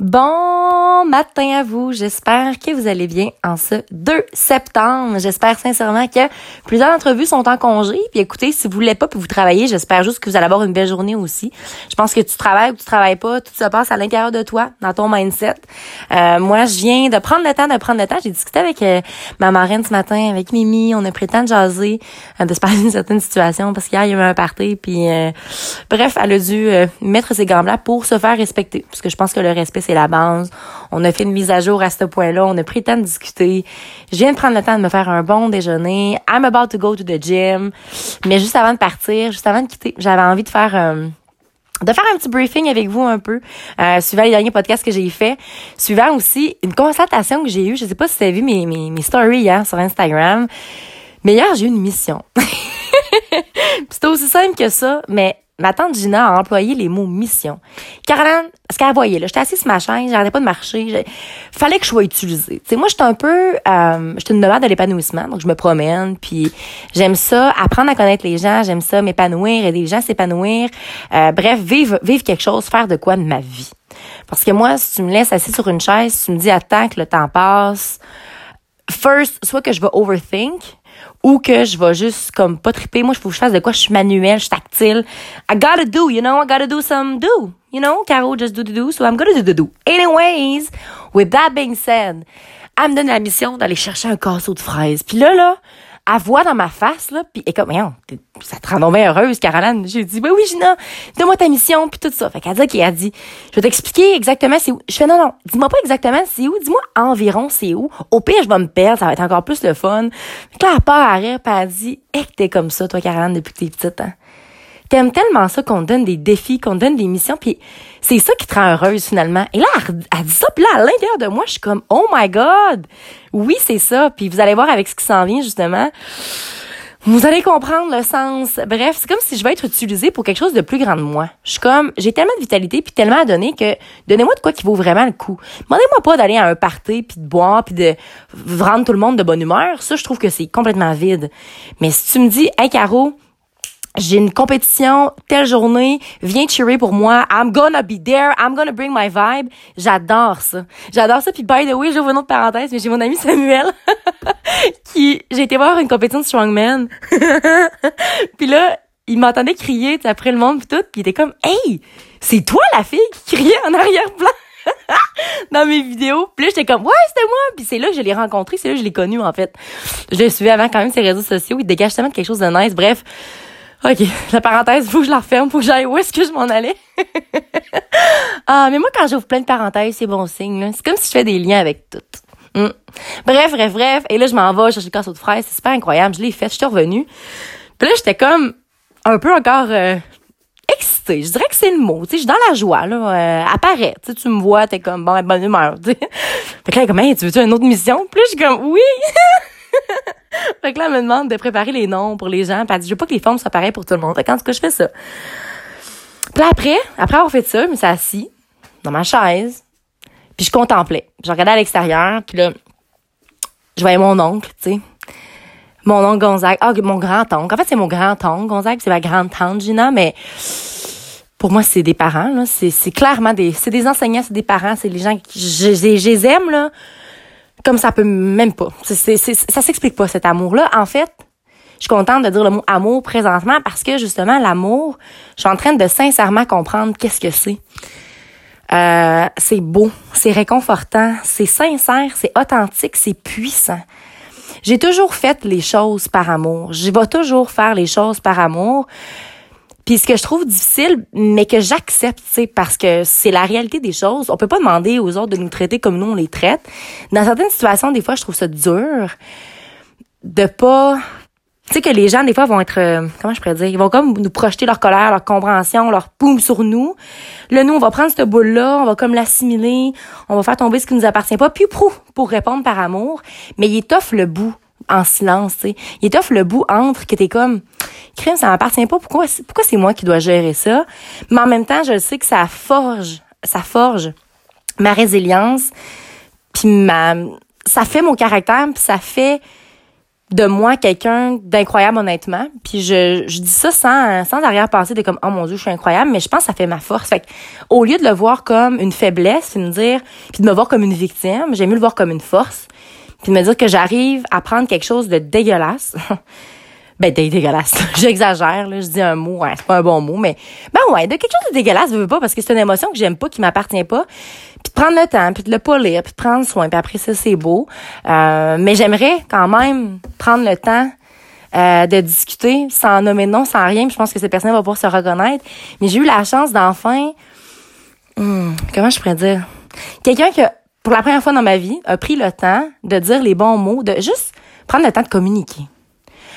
Bon matin à vous. J'espère que vous allez bien en ce 2 septembre. J'espère sincèrement que plusieurs entrevues sont en congé. Puis écoutez, si vous voulez pas vous travaillez, j'espère juste que vous allez avoir une belle journée aussi. Je pense que tu travailles ou tu travailles pas, tout se passe à l'intérieur de toi, dans ton mindset. Euh, moi, je viens de prendre le temps de prendre le temps. J'ai discuté avec euh, ma marraine ce matin, avec Mimi. On a pris le temps de jaser, euh, de se parler d'une certaine situation parce qu'hier, il y a eu un party. Puis bref, elle a dû mettre ses gants là pour se faire respecter. Parce que je pense que le respect, c'est la base. On a fait une mise à jour à ce point-là. On a pris le temps de discuter. Je viens de prendre le temps de me faire un bon déjeuner. I'm about to go to the gym. Mais juste avant de partir, juste avant de quitter, j'avais envie de faire... Euh, de faire un petit briefing avec vous un peu, euh, suivant les derniers podcasts que j'ai fait, suivant aussi une constatation que j'ai eue. Je sais pas si vous avez vu mes, mes, mes stories hier sur Instagram, mais hier, j'ai eu une mission. C'était aussi simple que ça, mais ma tante Gina a employé les mots mission. Caroline, ce qu'elle voyait, là, j'étais assise sur ma chaise, j'arrêtais pas de marcher, fallait que je sois utilisée. Sais, moi, j'étais un peu, euh, j'étais une nomade de l'épanouissement, donc je me promène, puis j'aime ça, apprendre à connaître les gens, j'aime ça, m'épanouir, aider les gens à s'épanouir, euh, bref, vivre, vivre quelque chose, faire de quoi de ma vie. Parce que moi, si tu me laisses assis sur une chaise, si tu me dis attends que le temps passe, first, soit que je vais overthink, ou que je vais juste comme pas triper. Moi, il faut que je fasse de quoi je suis manuel, je suis tactile. I gotta do, you know, I gotta do some do. You know, Caro just do the do, so I'm gonna do the do. Anyways, with that being said, elle me donne la mission d'aller chercher un casseau de fraises. Puis là, là, elle voit dans ma face, là, puis elle est comme, ça te rend bien heureuse, Caroline. J'ai dit, ben oui, Gina, donne-moi ta mission, puis tout ça. Fait qu'elle dit, OK, elle dit, je vais t'expliquer exactement c'est où. Je fais, non, non, dis-moi pas exactement c'est où, dis-moi environ c'est où. Au pire, je vais me perdre, ça va être encore plus le fun. Fait que là, elle part à rire, elle dit, hé, que t'es comme ça, toi, Caroline, depuis que t'es petite, hein. T'aimes tellement ça qu'on te donne des défis, qu'on te donne des missions, puis c'est ça qui te rend heureuse finalement. Et là, elle, dit ça, puis là, à l'intérieur de moi, je suis comme, oh my God! Oui, c'est ça. Puis vous allez voir avec ce qui s'en vient, justement. Vous allez comprendre le sens. Bref, c'est comme si je vais être utilisée pour quelque chose de plus grand de moi. Je suis comme, j'ai tellement de vitalité puis tellement à donner que donnez-moi de quoi qui vaut vraiment le coup. Demandez-moi pas d'aller à un party puis de boire puis de rendre tout le monde de bonne humeur. Ça, je trouve que c'est complètement vide. Mais si tu me dis, hey Caro, j'ai une compétition telle journée, viens cheerer pour moi. I'm gonna be there. I'm gonna bring my vibe. J'adore ça. J'adore ça. Puis by the way, j'ouvre une autre parenthèse, mais j'ai mon ami Samuel qui j'ai été voir une compétition de strongman. puis là, il m'entendait crier après le monde puis tout, puis il était comme "Hey, c'est toi la fille qui criait en arrière-plan." dans mes vidéos. Puis là, j'étais comme, ouais, c'était moi. Puis c'est là que je l'ai rencontré, c'est là que je l'ai connu, en fait. Je le suivais avant quand même ses réseaux sociaux. Il dégage tellement quelque chose de nice. Bref, OK, la parenthèse, faut que je la referme, faut que j'aille où est-ce que je m'en allais? ah, mais moi, quand j'ouvre plein de parenthèses, c'est bon signe. C'est comme si je fais des liens avec tout. Hmm. Bref, bref, bref. Et là, je m'en vais chercher le casseau de fraises. C'est super incroyable. Je l'ai fait. Je suis revenue. Puis là, j'étais comme un peu encore euh, excitée. Je dirais que c'est le mot. Tu sais, je suis dans la joie, là. Euh, apparaît. Tu sais, tu me vois, t'es comme, bon, bonne humeur. Tu. Fait que là, comme, tu veux-tu une autre mission? Puis là, je suis comme, oui! fait que là, elle me demande de préparer les noms pour les gens. Puis elle dit, je veux pas que les formes soient pareilles pour tout le monde. Fait que, en tout cas, je fais ça. Puis là, après, après avoir fait ça, je me suis assise dans ma chaise. Puis je contemplais. Je regardais à l'extérieur. Puis là, je voyais mon oncle, tu sais. Mon oncle Gonzague. Ah, mon grand-oncle. En fait, c'est mon grand-oncle Gonzague. C'est ma grande-tante Gina, mais pour moi, c'est des parents, là. C'est, clairement des, c'est des enseignants, c'est des parents, c'est les gens que je, je, je les aime, là comme ça peut même pas. C'est, c'est, ça s'explique pas cet amour-là. En fait, je suis contente de dire le mot amour présentement parce que justement l'amour, je suis en train de sincèrement comprendre qu'est-ce que c'est. Euh, c'est beau, c'est réconfortant, c'est sincère, c'est authentique, c'est puissant. J'ai toujours fait les choses par amour. Je vais toujours faire les choses par amour. Puis ce que je trouve difficile, mais que j'accepte, c'est parce que c'est la réalité des choses. On peut pas demander aux autres de nous traiter comme nous on les traite. Dans certaines situations, des fois, je trouve ça dur de pas tu sais que les gens des fois vont être euh, comment je pourrais dire? Ils vont comme nous projeter leur colère leur compréhension leur poum sur nous là nous on va prendre cette boule là on va comme l'assimiler on va faire tomber ce qui nous appartient pas puis pour pour répondre par amour mais il étoffe le bout en silence tu sais il étoffe le bout entre que t'es comme crime, ça m'appartient pas. Pourquoi, pourquoi c'est moi qui dois gérer ça? Mais en même temps, je sais que ça forge, ça forge ma résilience, puis ma, ça fait mon caractère, puis ça fait de moi quelqu'un d'incroyable honnêtement puis je, je dis ça sans sans arrière-pensée de comme oh mon dieu je suis incroyable mais je pense que ça fait ma force au lieu de le voir comme une faiblesse me dire puis de me voir comme une victime j'aime mieux le voir comme une force puis de me dire que j'arrive à prendre quelque chose de dégueulasse. Ben dégueulasse. J'exagère là je dis un mot ouais, c'est pas un bon mot mais ben ouais de quelque chose de dégueulasse je veux pas parce que c'est une émotion que j'aime pas qui m'appartient pas. Puis de prendre le temps puis de le polir puis de prendre soin puis après ça c'est beau. Euh, mais j'aimerais quand même prendre le temps euh, de discuter sans nommer de nom sans rien puis je pense que cette personne va pouvoir se reconnaître. Mais j'ai eu la chance d'enfin hmm, comment je pourrais dire? Quelqu'un qui pour la première fois dans ma vie a pris le temps de dire les bons mots de juste prendre le temps de communiquer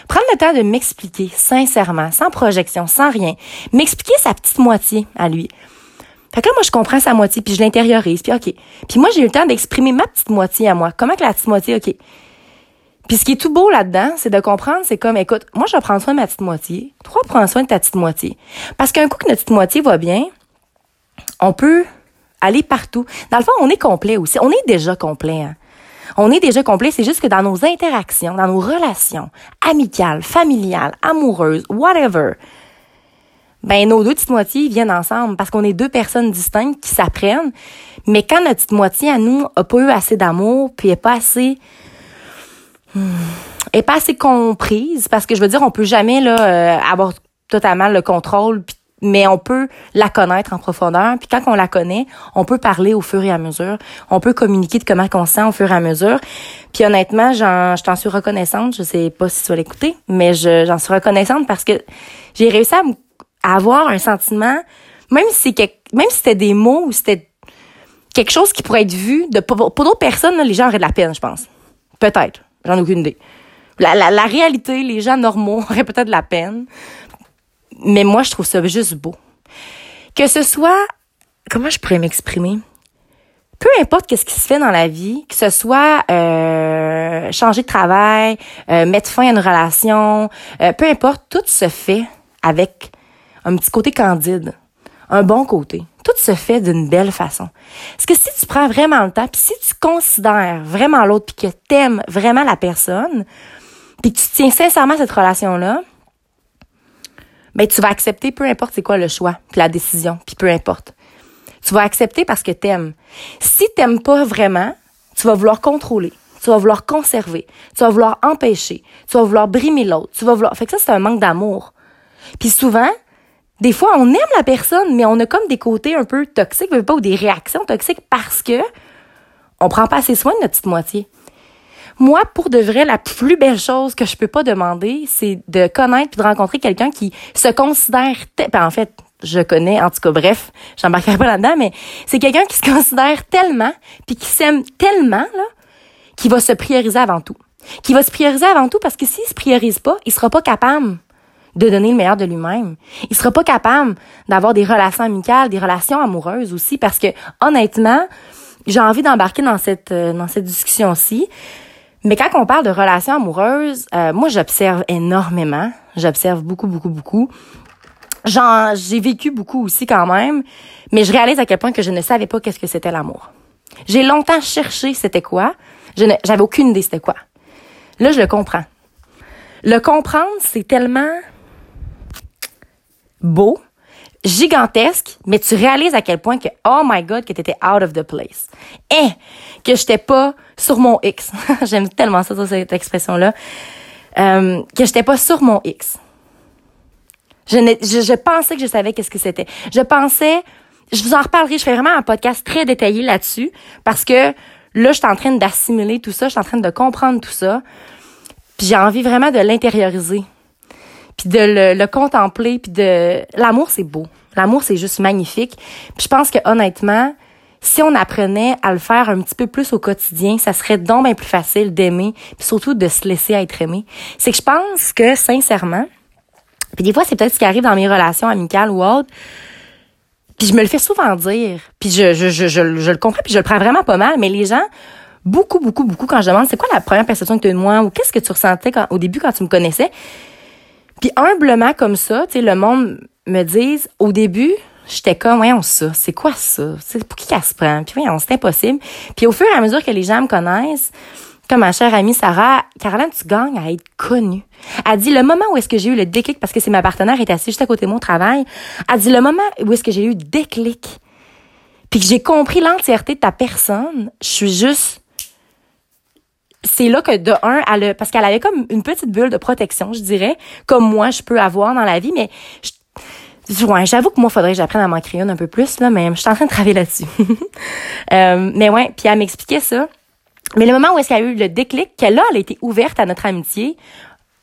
Prendre le temps de m'expliquer sincèrement, sans projection, sans rien. M'expliquer sa petite moitié à lui. Fait que là, moi, je comprends sa moitié, puis je l'intériorise, puis OK. Puis moi, j'ai eu le temps d'exprimer ma petite moitié à moi. Comment que la petite moitié, OK? Puis ce qui est tout beau là-dedans, c'est de comprendre, c'est comme, écoute, moi, je vais prendre soin de ma petite moitié. Toi, prends soin de ta petite moitié. Parce qu'un coup que notre petite moitié va bien, on peut aller partout. Dans le fond, on est complet aussi. On est déjà complet. Hein. On est déjà complet, c'est juste que dans nos interactions, dans nos relations amicales, familiales, amoureuses, whatever, ben nos deux petites moitiés viennent ensemble parce qu'on est deux personnes distinctes qui s'apprennent. Mais quand notre petite moitié à nous a pas eu assez d'amour, puis est pas assez hmm, est pas assez comprise parce que je veux dire on peut jamais là euh, avoir totalement le contrôle puis mais on peut la connaître en profondeur. Puis quand on la connaît, on peut parler au fur et à mesure. On peut communiquer de comment on sent au fur et à mesure. Puis honnêtement, j'en, je t'en suis reconnaissante. Je sais pas si tu vas l'écouter, mais je, j'en suis reconnaissante parce que j'ai réussi à, avoir un sentiment, même si même si c'était des mots ou c'était quelque chose qui pourrait être vu de pour, d'autres personnes, les gens auraient de la peine, je pense. Peut-être. J'en ai aucune idée. La, la réalité, les gens normaux auraient peut-être de la peine mais moi, je trouve ça juste beau. Que ce soit, comment je pourrais m'exprimer? Peu importe qu'est-ce qui se fait dans la vie, que ce soit euh, changer de travail, euh, mettre fin à une relation, euh, peu importe, tout se fait avec un petit côté candide, un bon côté. Tout se fait d'une belle façon. Parce que si tu prends vraiment le temps, puis si tu considères vraiment l'autre, puis que t'aimes vraiment la personne, puis que tu tiens sincèrement cette relation-là, ben tu vas accepter peu importe c'est quoi le choix, puis la décision, puis peu importe. Tu vas accepter parce que t'aimes. Si t'aimes pas vraiment, tu vas vouloir contrôler, tu vas vouloir conserver, tu vas vouloir empêcher, tu vas vouloir brimer l'autre, tu vas vouloir. Fait que ça c'est un manque d'amour. Puis souvent, des fois on aime la personne, mais on a comme des côtés un peu toxiques, pas ou des réactions toxiques parce que on prend pas assez soin de notre petite moitié. Moi, pour de vrai, la plus belle chose que je peux pas demander, c'est de connaître puis de rencontrer quelqu'un qui se considère, ben, en fait, je connais, en tout cas, bref, j'embarquerai pas là-dedans, mais c'est quelqu'un qui se considère tellement puis qui s'aime tellement, là, qui va se prioriser avant tout. Qui va se prioriser avant tout parce que s'il se priorise pas, il sera pas capable de donner le meilleur de lui-même. Il sera pas capable d'avoir des relations amicales, des relations amoureuses aussi parce que honnêtement, j'ai envie d'embarquer dans cette euh, dans cette discussion-ci mais quand on parle de relations amoureuses, euh, moi j'observe énormément. J'observe beaucoup, beaucoup, beaucoup. J'ai vécu beaucoup aussi quand même, mais je réalise à quel point que je ne savais pas qu'est-ce que c'était l'amour. J'ai longtemps cherché c'était quoi. J'avais aucune idée c'était quoi. Là, je le comprends. Le comprendre, c'est tellement beau gigantesque, mais tu réalises à quel point que, oh my god, que t'étais out of the place. Et que j'étais pas sur mon X. J'aime tellement ça, cette expression-là. Euh, que j'étais pas sur mon X. Je, je, je pensais que je savais qu'est-ce que c'était. Je pensais, je vous en reparlerai, je fais vraiment un podcast très détaillé là-dessus, parce que là, je suis en train d'assimiler tout ça, je suis en train de comprendre tout ça, puis j'ai envie vraiment de l'intérioriser puis de le, contempler, puis de l'amour c'est beau. L'amour c'est juste magnifique. Puis je pense que honnêtement, si on apprenait à le faire un petit peu plus au quotidien, ça serait donc bien plus facile d'aimer, puis surtout de se laisser être aimé. C'est que je pense que sincèrement, puis des fois c'est peut-être ce qui arrive dans mes relations amicales ou autres, puis je me le fais souvent dire, puis je, le comprends, puis je le prends vraiment pas mal, mais les gens beaucoup, beaucoup, beaucoup, quand je demande c'est quoi la première perception que tu as de moi ou qu'est-ce que tu ressentais quand, au début quand tu me connaissais, puis humblement comme ça, tu sais, le monde me dise, au début, j'étais comme, voyons ça, c'est quoi ça? C'est pour qui qu'elle se prend? Puis voyons, c'est impossible. Puis au fur et à mesure que les gens me connaissent, comme ma chère amie Sarah, Caroline, tu gagnes à être connue. Elle dit le moment où est-ce que j'ai eu le déclic, parce que c'est ma partenaire est assise juste à côté de mon travail, elle dit le moment où est-ce que j'ai eu le déclic, puis que j'ai compris l'entièreté de ta personne, je suis juste c'est là que de un, elle parce qu'elle avait comme une petite bulle de protection, je dirais, comme moi je peux avoir dans la vie, mais je, ouais, j'avoue que moi faudrait que j'apprenne à m'en créer un peu plus là, mais je suis en train de travailler là-dessus. euh, mais ouais, puis elle m'expliquait ça. Mais le moment où est-ce qu'il y a eu le déclic, qu'elle là, elle a été ouverte à notre amitié,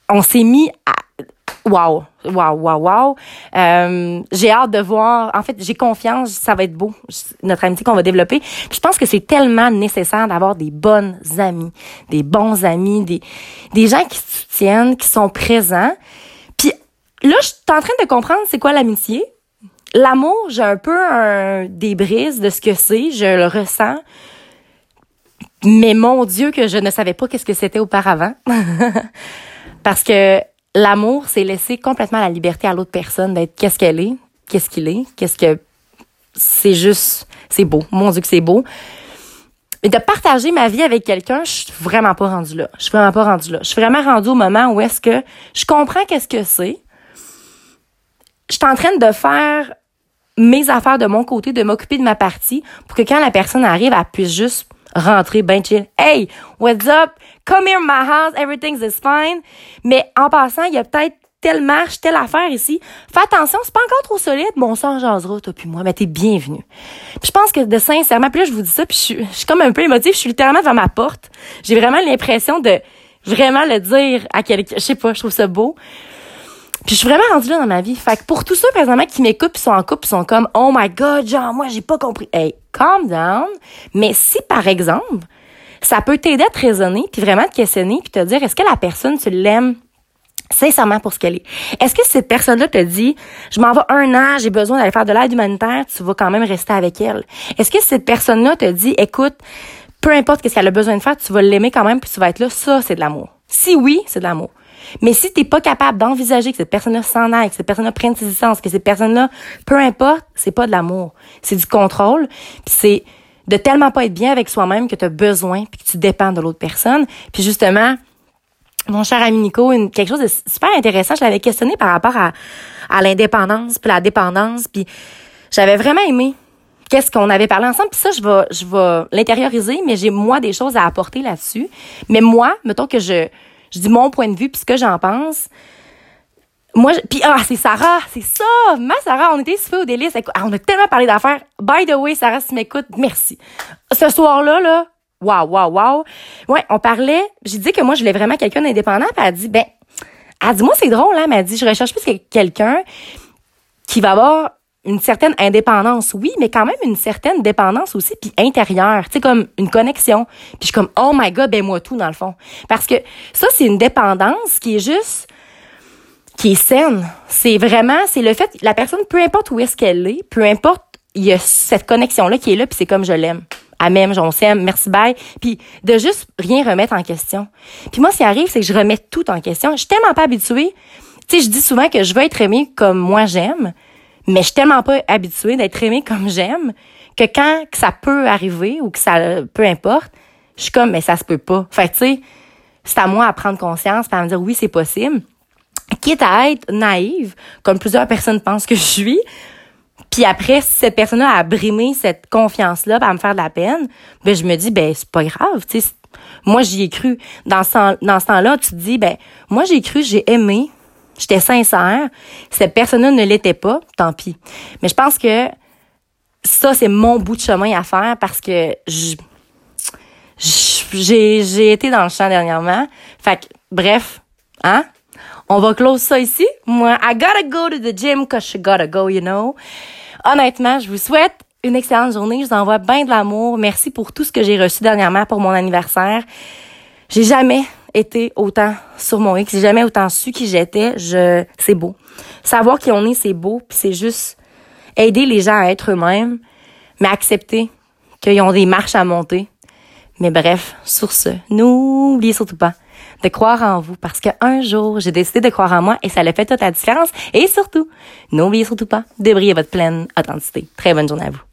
on s'est mis à Wow, wow, wow, wow. Euh, j'ai hâte de voir. En fait, j'ai confiance, ça va être beau, notre amitié qu'on va développer. je pense que c'est tellement nécessaire d'avoir des bonnes amies, des bons amis, des, des gens qui soutiennent, qui sont présents. Puis là, je suis en train de comprendre c'est quoi l'amitié. L'amour, j'ai un peu un, des de ce que c'est, je le ressens. Mais mon Dieu, que je ne savais pas qu'est-ce que c'était auparavant. Parce que l'amour, c'est laisser complètement la liberté à l'autre personne d'être qu'est-ce qu'elle est, qu'est-ce qu'il est, qu'est-ce que c'est juste, c'est beau. Mon Dieu que c'est beau. Mais de partager ma vie avec quelqu'un, je suis vraiment pas rendue là. Je suis vraiment pas rendue là. Je suis vraiment rendue au moment où est-ce que je comprends qu'est-ce que c'est. Je suis en train de faire mes affaires de mon côté, de m'occuper de ma partie pour que quand la personne arrive, elle puisse juste rentrer ben chill. Hey, what's up? Come here, my house. Everything is fine. Mais en passant, il y a peut-être telle marche, telle affaire ici. Fais attention, c'est pas encore trop solide. Bon, en jasera, toi puis moi, mais t'es bienvenue. je pense que de sincèrement, puis là, je vous dis ça, puis je suis, je suis comme un peu émotive. Je suis littéralement devant ma porte. J'ai vraiment l'impression de vraiment le dire à quelqu'un. Je sais pas, je trouve ça beau. Puis je suis vraiment rendue là dans ma vie. Fait que pour tous ceux présentement qui m'écoutent pis sont en couple, sont comme "Oh my god, genre moi j'ai pas compris." Hey, calm down. Mais si par exemple, ça peut t'aider à te raisonner puis vraiment te questionner puis te dire est-ce que la personne tu l'aimes sincèrement pour ce qu'elle est? Est-ce que cette personne-là te dit, je m'en vais un an, j'ai besoin d'aller faire de l'aide humanitaire, tu vas quand même rester avec elle? Est-ce que cette personne-là te dit, écoute, peu importe ce qu'elle a besoin de faire, tu vas l'aimer quand même puis tu vas être là, ça, c'est de l'amour. Si oui, c'est de l'amour. Mais si t'es pas capable d'envisager que cette personne-là s'en aille, que cette personne-là prenne ses licences, que cette personne-là, peu importe, c'est pas de l'amour. C'est du contrôle. C'est de tellement pas être bien avec soi-même que tu as besoin puis que tu dépends de l'autre personne. Puis justement, mon cher ami Nico, quelque chose de super intéressant, je l'avais questionné par rapport à, à l'indépendance puis la dépendance. Puis j'avais vraiment aimé qu'est-ce qu'on avait parlé ensemble. Puis ça, je vais, je vais l'intérioriser, mais j'ai moi des choses à apporter là-dessus. Mais moi, mettons que je je dis mon point de vue puis ce que j'en pense. Moi, puis ah, c'est Sarah, c'est ça, ma Sarah, on était super au délice. Ah, on a tellement parlé d'affaires. By the way, Sarah, si tu m'écoutes, merci. Ce soir-là, là, waouh, waouh, waouh. Ouais, on parlait, j'ai dit que moi, je voulais vraiment quelqu'un d'indépendant, puis elle a dit, ben, elle dit, moi, c'est drôle, hein, elle m'a dit, je recherche plus quelqu'un qui va avoir une certaine indépendance, oui, mais quand même une certaine dépendance aussi, puis intérieure, tu sais, comme une connexion. Puis je suis comme, oh my God, ben moi tout, dans le fond. Parce que ça, c'est une dépendance qui est juste, qui est saine. C'est vraiment, c'est le fait, la personne, peu importe où est-ce qu'elle est, peu importe, il y a cette connexion-là qui est là, puis c'est comme je l'aime. À même, on s'aime, merci, bye. Puis de juste rien remettre en question. Puis moi, ce qui arrive, c'est que je remets tout en question. Je suis tellement pas habituée. Tu sais, je dis souvent que je veux être aimée comme moi j'aime, mais je suis tellement pas habituée d'être aimée comme j'aime que quand ça peut arriver ou que ça, peu importe, je suis comme, mais ça se peut pas. Fait tu sais, c'est à moi à prendre conscience, à me dire oui, c'est possible. Quitte à être naïve, comme plusieurs personnes pensent que je suis, puis après, si cette personne-là a brimé cette confiance-là, à me faire de la peine, ben je me dis, ben c'est pas grave, tu sais. Moi, j'y ai cru. Dans ce, dans ce temps-là, tu te dis, ben moi, j'ai cru, j'ai aimé, J'étais sincère. Cette personne-là ne l'était pas, tant pis. Mais je pense que ça, c'est mon bout de chemin à faire parce que j'ai, été dans le champ dernièrement. Fait que, bref, hein? On va close ça ici. Moi, I gotta go to the gym cause I gotta go, you know. Honnêtement, je vous souhaite une excellente journée. Je vous envoie bien de l'amour. Merci pour tout ce que j'ai reçu dernièrement pour mon anniversaire. J'ai jamais été autant sur mon X, j'ai jamais autant su qui j'étais, je c'est beau. Savoir qui on est, c'est beau, puis c'est juste aider les gens à être eux-mêmes, mais accepter qu'ils ont des marches à monter. Mais bref, sur ce, n'oubliez surtout pas de croire en vous parce qu'un jour, j'ai décidé de croire en moi et ça a fait toute la différence. Et surtout, n'oubliez surtout pas de briller votre pleine authenticité. Très bonne journée à vous.